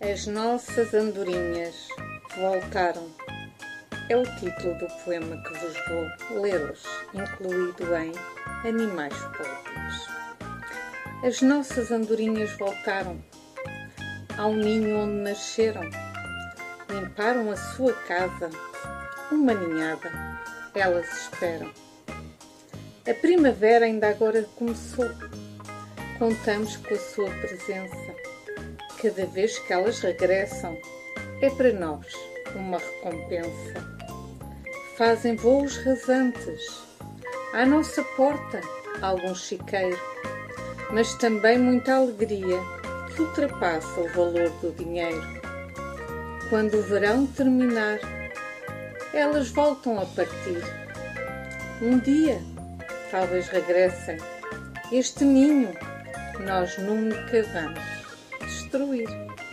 As nossas andorinhas voltaram. É o título do poema que vos vou ler hoje, incluído em Animais Poéticos. As nossas andorinhas voltaram ao ninho onde nasceram. Limparam a sua casa, uma ninhada, elas esperam. A primavera ainda agora começou. Contamos com a sua presença. Cada vez que elas regressam, é para nós uma recompensa. Fazem voos rasantes. À nossa porta, algum chiqueiro, mas também muita alegria que ultrapassa o valor do dinheiro. Quando o verão terminar, elas voltam a partir. Um dia talvez regressem. Este ninho nós nunca vamos destruir.